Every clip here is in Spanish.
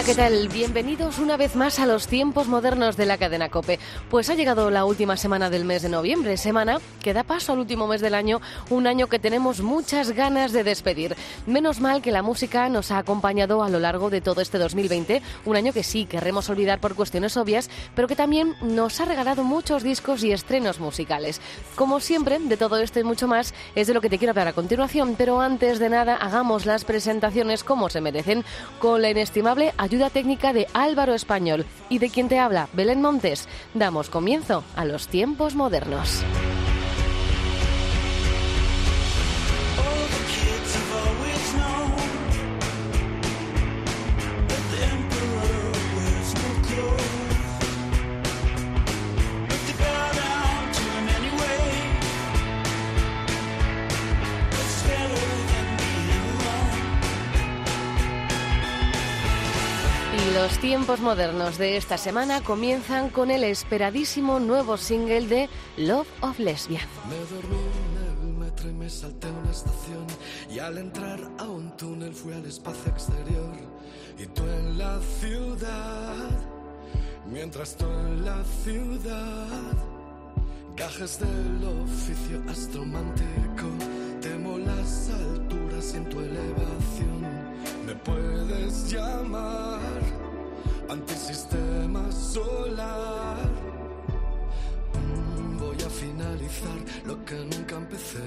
Hola, ¿qué tal? Bienvenidos una vez más a los tiempos modernos de la cadena Cope. Pues ha llegado la última semana del mes de noviembre, semana que da paso al último mes del año, un año que tenemos muchas ganas de despedir. Menos mal que la música nos ha acompañado a lo largo de todo este 2020, un año que sí querremos olvidar por cuestiones obvias, pero que también nos ha regalado muchos discos y estrenos musicales. Como siempre, de todo esto y mucho más es de lo que te quiero hablar a continuación, pero antes de nada hagamos las presentaciones como se merecen, con la inestimable ayuda técnica de Álvaro Español y de quien te habla, Belén Montes. Damos comienzo a los tiempos modernos. Tiempos modernos de esta semana comienzan con el esperadísimo nuevo single de Love of Lesbian. Me dormí en el metro y me salté una estación y al entrar a un túnel fui al espacio exterior. Y tú en la ciudad, mientras tú en la ciudad, gajes del oficio astromántico, temo las alturas en tu elevación. Me puedes llamar antisistema solar. Mm, voy a finalizar lo que nunca empecé.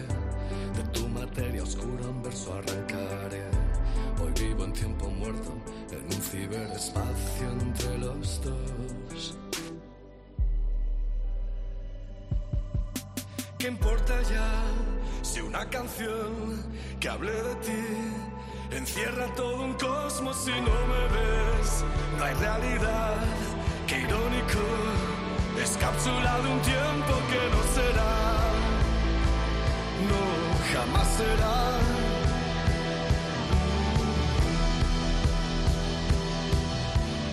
De tu materia oscura un verso arrancaré. Hoy vivo en tiempo muerto, en un ciberespacio entre los dos. ¿Qué importa ya si una canción que hable de ti Encierra todo un cosmos si no me ves. No hay realidad, qué irónico. Es cápsula de un tiempo que no será. No, jamás será.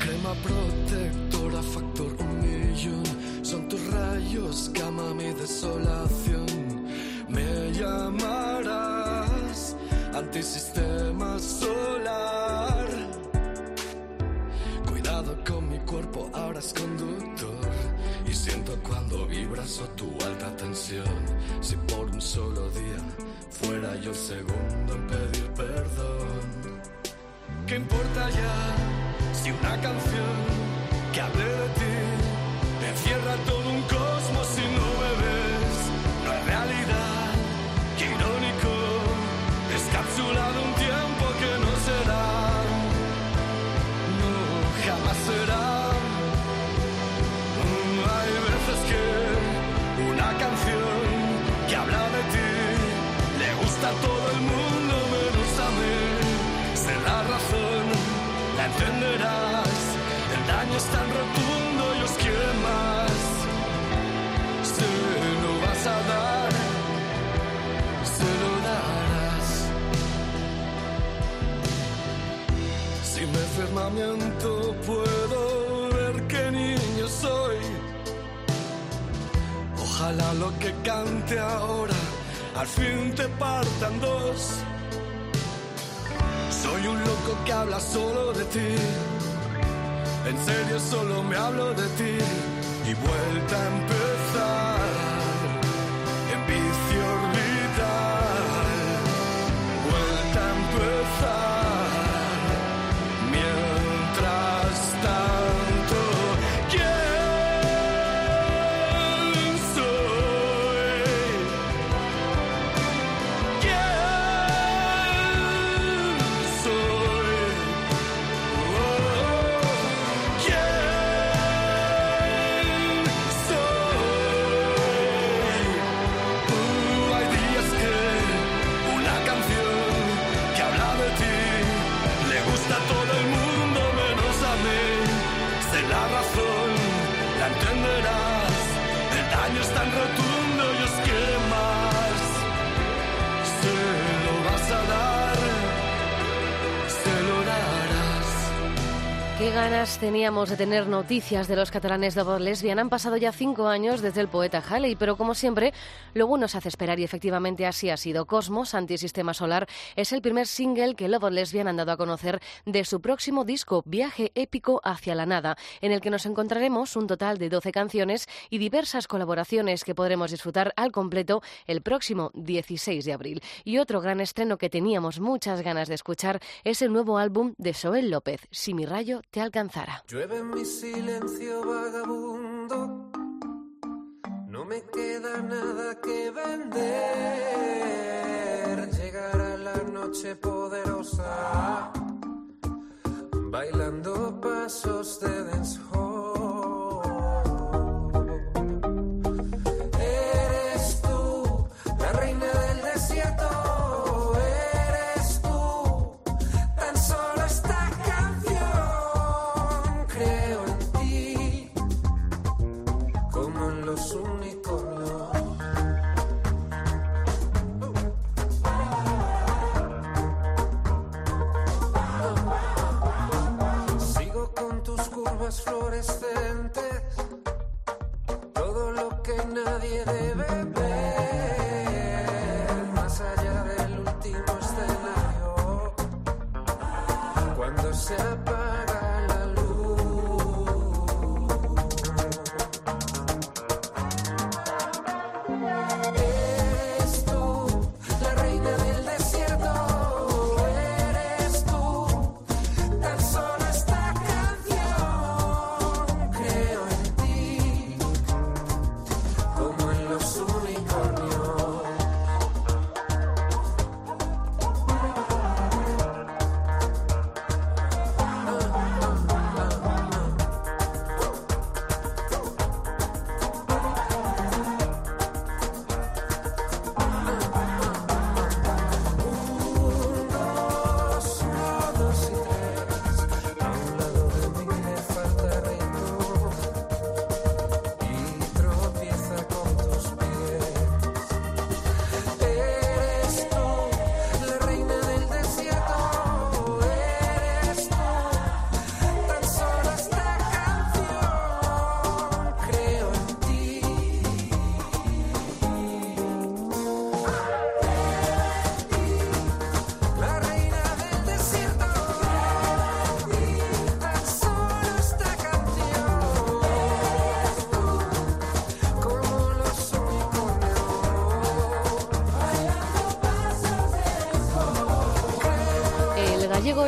Crema protectora, factor un millón. Son tus rayos, cama mi desolación. Me llamarás antisistema solar. Cuidado con mi cuerpo, ahora es conductor. Y siento cuando vibras o tu alta tensión. Si por un solo día fuera yo el segundo en pedir perdón. ¿Qué importa ya si una canción que hable de ti Lo que cante ahora al fin te partan dos. Soy un loco que habla solo de ti. En serio solo me hablo de ti. Y vuelta a empezar. Ganas teníamos de tener noticias de los catalanes Love Lesbian. Han pasado ya cinco años desde el poeta Halley, pero como siempre, lo bueno se hace esperar y efectivamente así ha sido. Cosmos, Antisistema Solar, es el primer single que Love Lesbian han dado a conocer de su próximo disco, Viaje épico hacia la nada, en el que nos encontraremos un total de 12 canciones y diversas colaboraciones que podremos disfrutar al completo el próximo 16 de abril. Y otro gran estreno que teníamos muchas ganas de escuchar es el nuevo álbum de Joel López, Si mi rayo te alcanzara. Llueve en mi silencio vagabundo, no me queda nada que vender. Llegará la noche poderosa, bailando pasos de dancehall. Tus curvas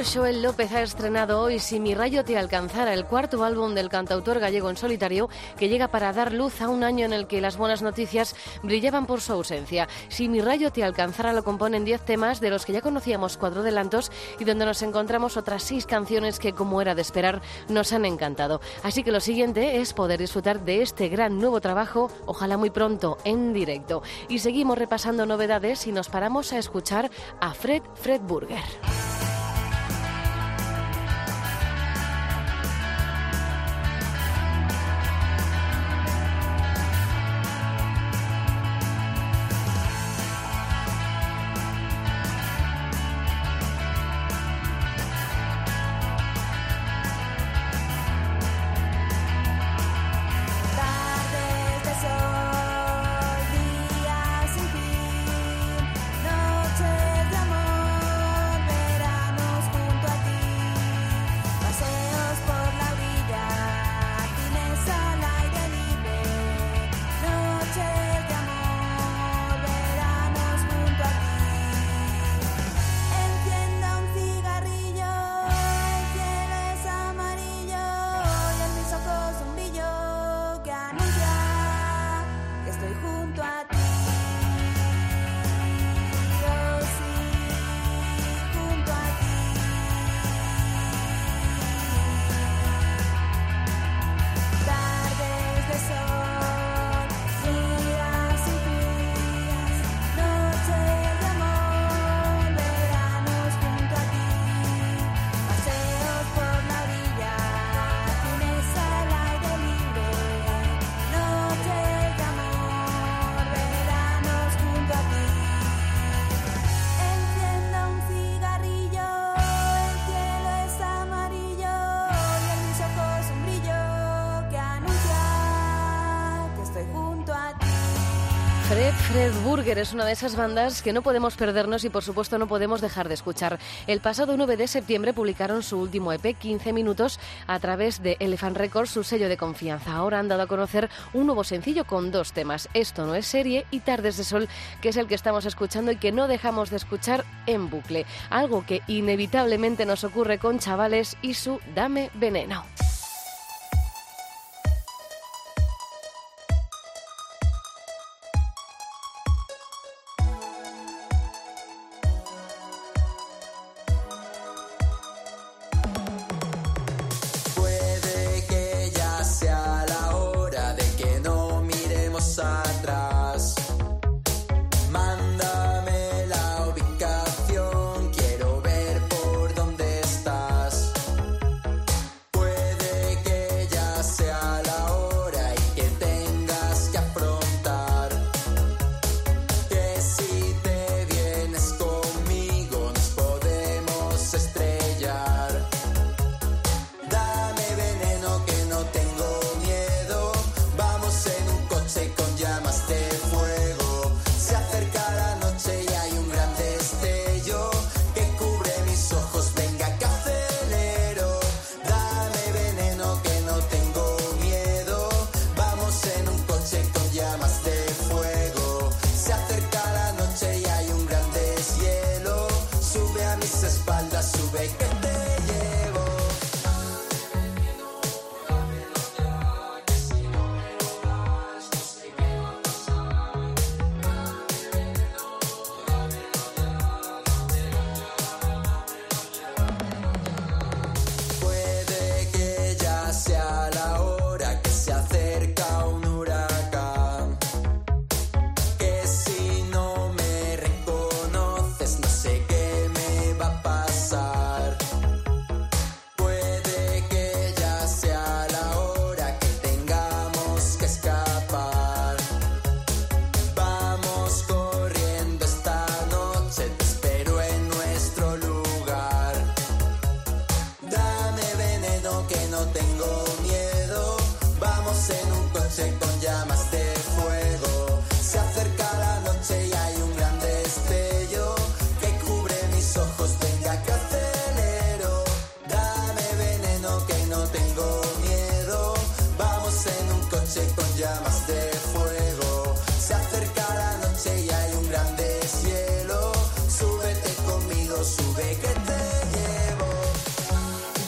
Joel López ha estrenado hoy Si mi rayo te alcanzara, el cuarto álbum del cantautor gallego en solitario que llega para dar luz a un año en el que las buenas noticias brillaban por su ausencia. Si mi rayo te alcanzara lo componen 10 temas de los que ya conocíamos cuatro adelantos y donde nos encontramos otras seis canciones que como era de esperar nos han encantado. Así que lo siguiente es poder disfrutar de este gran nuevo trabajo, ojalá muy pronto en directo. Y seguimos repasando novedades y nos paramos a escuchar a Fred Fred 最苦短。Burger es una de esas bandas que no podemos perdernos y por supuesto no podemos dejar de escuchar. El pasado 9 de septiembre publicaron su último EP 15 minutos a través de Elephant Records, su sello de confianza. Ahora han dado a conocer un nuevo sencillo con dos temas, Esto no es serie y Tardes de Sol, que es el que estamos escuchando y que no dejamos de escuchar en bucle. Algo que inevitablemente nos ocurre con chavales y su Dame Veneno.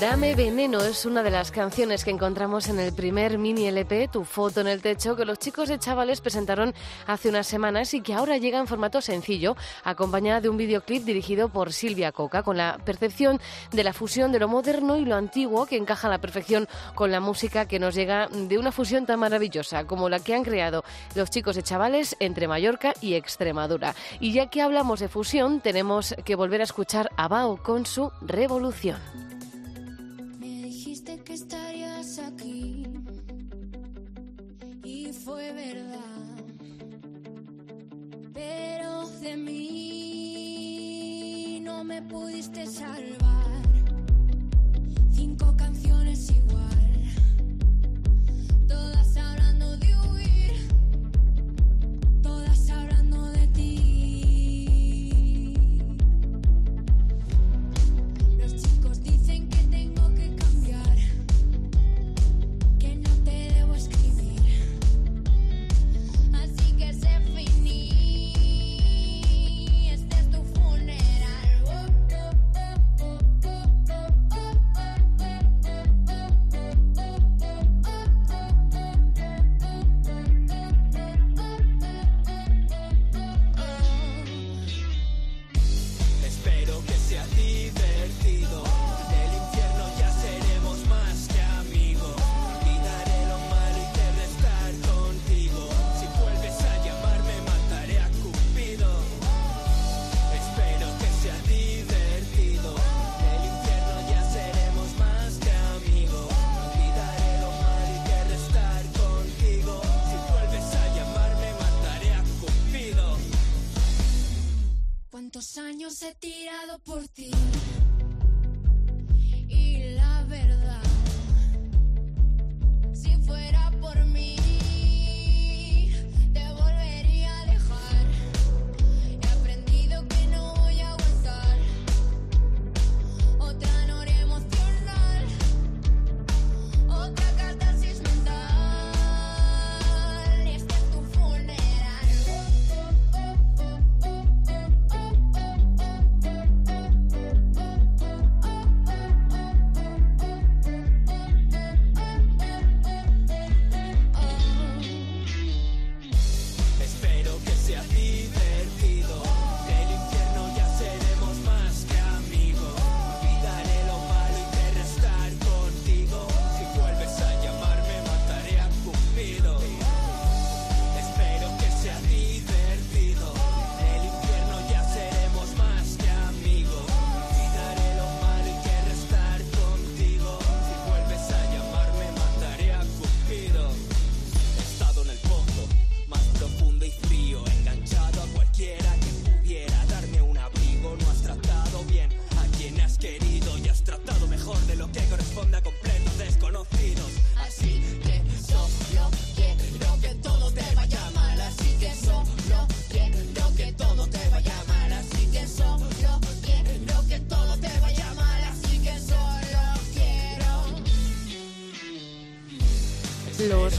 Dame Veneno es una de las canciones que encontramos en el primer mini LP, Tu foto en el techo, que los chicos de Chavales presentaron hace unas semanas y que ahora llega en formato sencillo, acompañada de un videoclip dirigido por Silvia Coca, con la percepción de la fusión de lo moderno y lo antiguo que encaja a la perfección con la música que nos llega de una fusión tan maravillosa como la que han creado los chicos de Chavales entre Mallorca y Extremadura. Y ya que hablamos de fusión, tenemos que volver a escuchar a Bao con su Revolución. Pero de mí no me pudiste salvar. Cinco canciones igual,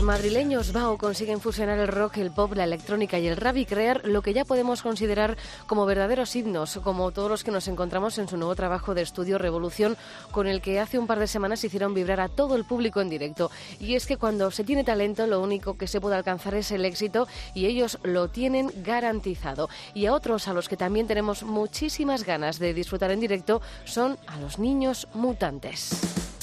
madrileños Bao consiguen fusionar el rock, el pop, la electrónica y el rap crear lo que ya podemos considerar como verdaderos himnos, como todos los que nos encontramos en su nuevo trabajo de estudio Revolución, con el que hace un par de semanas hicieron vibrar a todo el público en directo. Y es que cuando se tiene talento, lo único que se puede alcanzar es el éxito y ellos lo tienen garantizado. Y a otros a los que también tenemos muchísimas ganas de disfrutar en directo son a los niños mutantes.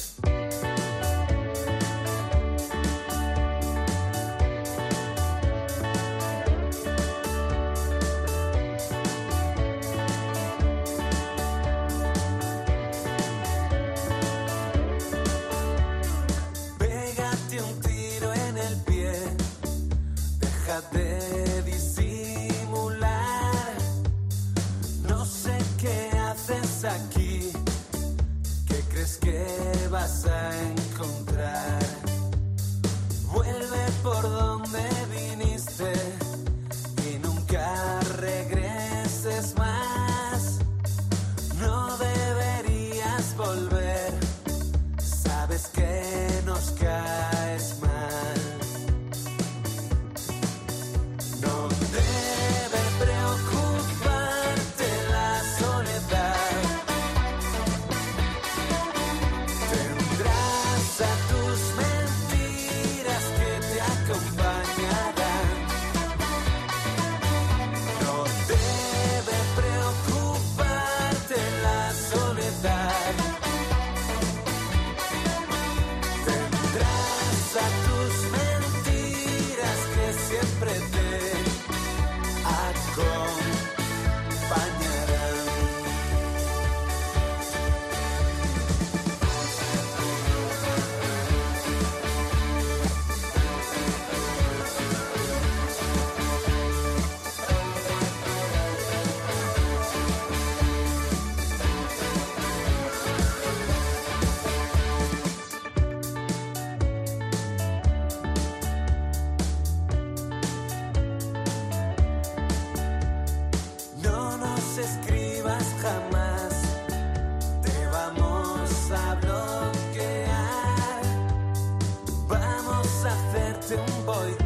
A hacerte un boicot,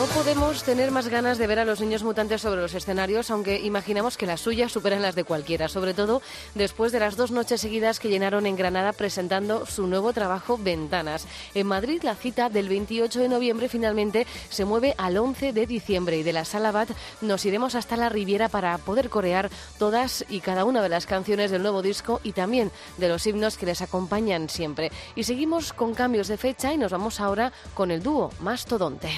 No podemos tener más ganas de ver a los niños mutantes sobre los escenarios, aunque imaginamos que las suyas superan las de cualquiera, sobre todo después de las dos noches seguidas que llenaron en Granada presentando su nuevo trabajo Ventanas. En Madrid la cita del 28 de noviembre finalmente se mueve al 11 de diciembre y de la Sala Bat nos iremos hasta la Riviera para poder corear todas y cada una de las canciones del nuevo disco y también de los himnos que les acompañan siempre. Y seguimos con cambios de fecha y nos vamos ahora con el dúo Mastodonte.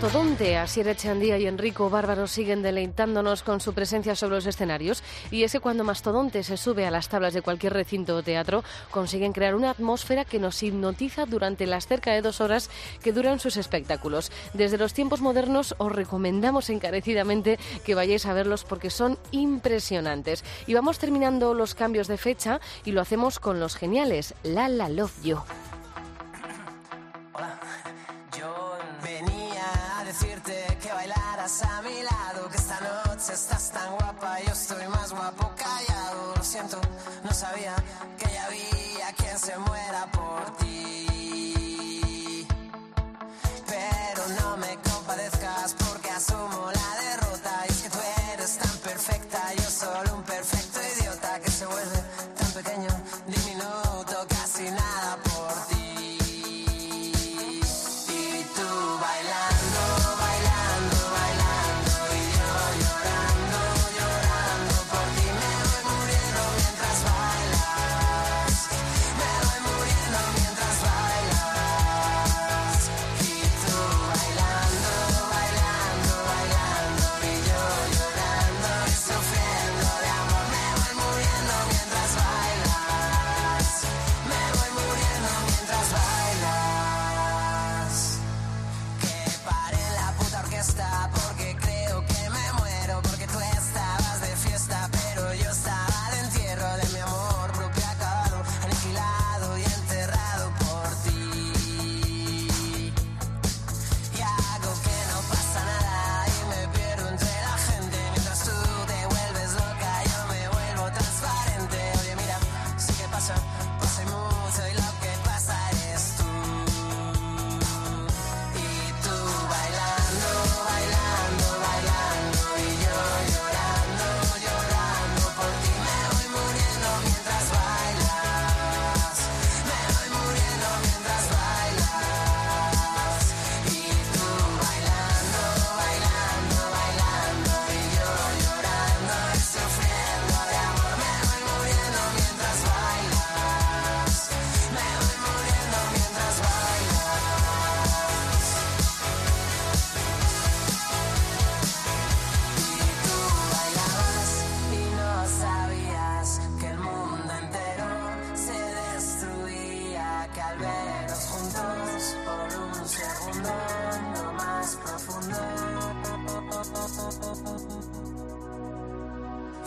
Mastodonte, Asier Echandía y Enrico Bárbaro siguen deleitándonos con su presencia sobre los escenarios. Y es que cuando Mastodonte se sube a las tablas de cualquier recinto o teatro, consiguen crear una atmósfera que nos hipnotiza durante las cerca de dos horas que duran sus espectáculos. Desde los tiempos modernos os recomendamos encarecidamente que vayáis a verlos porque son impresionantes. Y vamos terminando los cambios de fecha y lo hacemos con los geniales La La Love You. A mi lado, que esta noche estás tan guapa, yo estoy más guapo callado. Lo siento, no sabía que ya había quien se muera por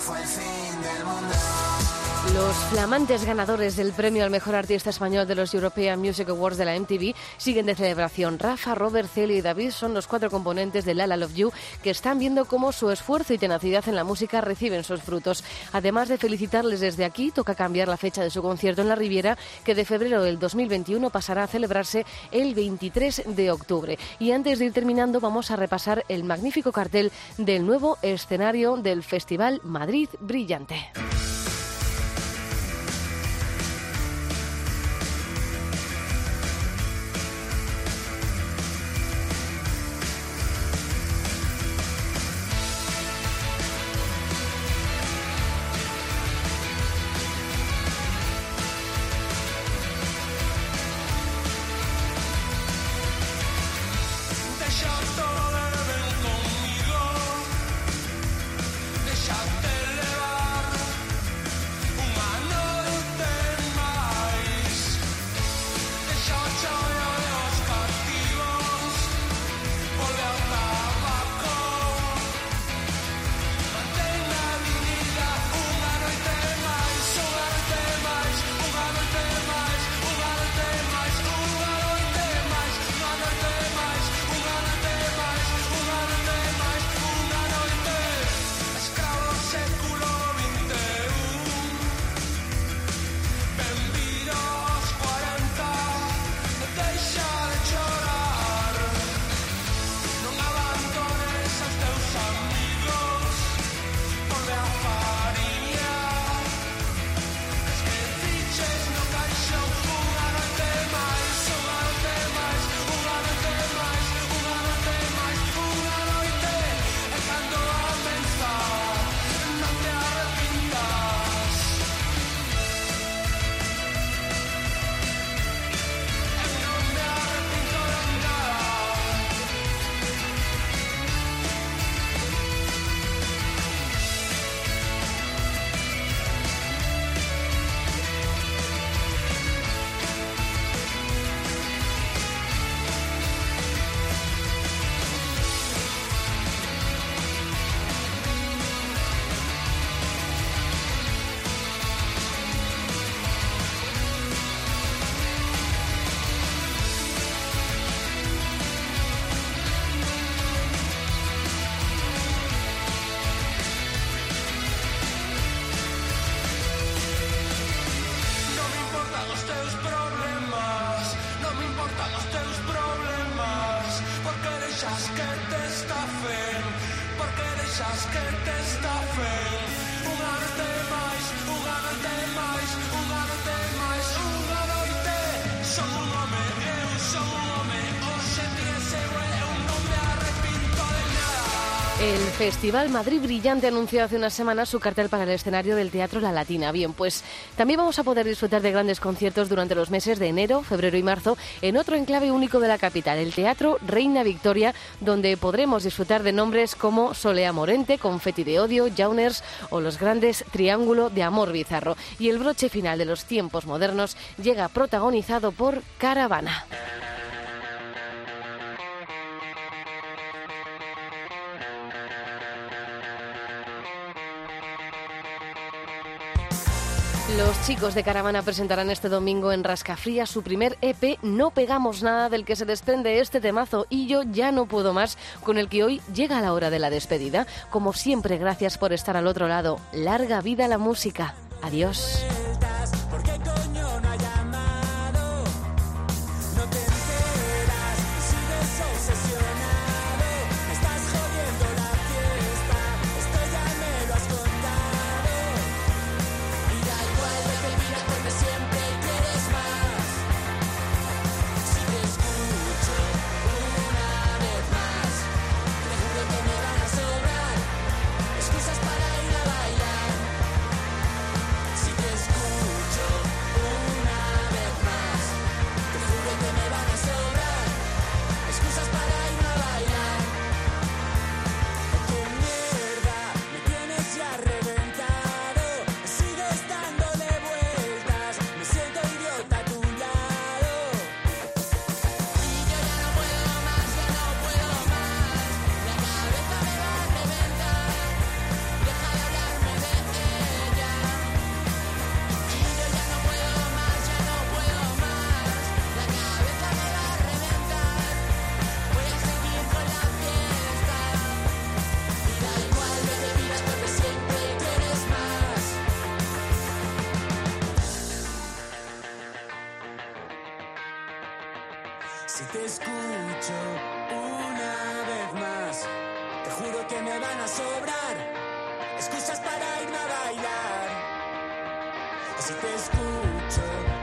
fue el fin del mundo. Los flamantes ganadores del premio al mejor artista español de los European Music Awards de la MTV siguen de celebración. Rafa, Robert, Celia y David son los cuatro componentes de Lala Love You que están viendo cómo su esfuerzo y tenacidad en la música reciben sus frutos. Además de felicitarles desde aquí, toca cambiar la fecha de su concierto en la Riviera, que de febrero del 2021 pasará a celebrarse el 23 de octubre. Y antes de ir terminando, vamos a repasar el magnífico cartel del nuevo escenario del Festival Madrid Brillante. El Festival Madrid Brillante anunció hace unas semanas su cartel para el escenario del Teatro La Latina. Bien, pues también vamos a poder disfrutar de grandes conciertos durante los meses de enero, febrero y marzo en otro enclave único de la capital, el Teatro Reina Victoria, donde podremos disfrutar de nombres como Solea Morente, Confetti de Odio, Jauners o los grandes Triángulo de Amor Bizarro. Y el broche final de los tiempos modernos llega protagonizado por Caravana. Los chicos de Caravana presentarán este domingo en Rascafría su primer EP No pegamos nada del que se desprende este temazo y yo ya no puedo más con el que hoy llega la hora de la despedida. Como siempre, gracias por estar al otro lado. Larga vida la música. Adiós. Si te escucho una vez más, te juro que me van a sobrar excusas para irme a bailar. Si te escucho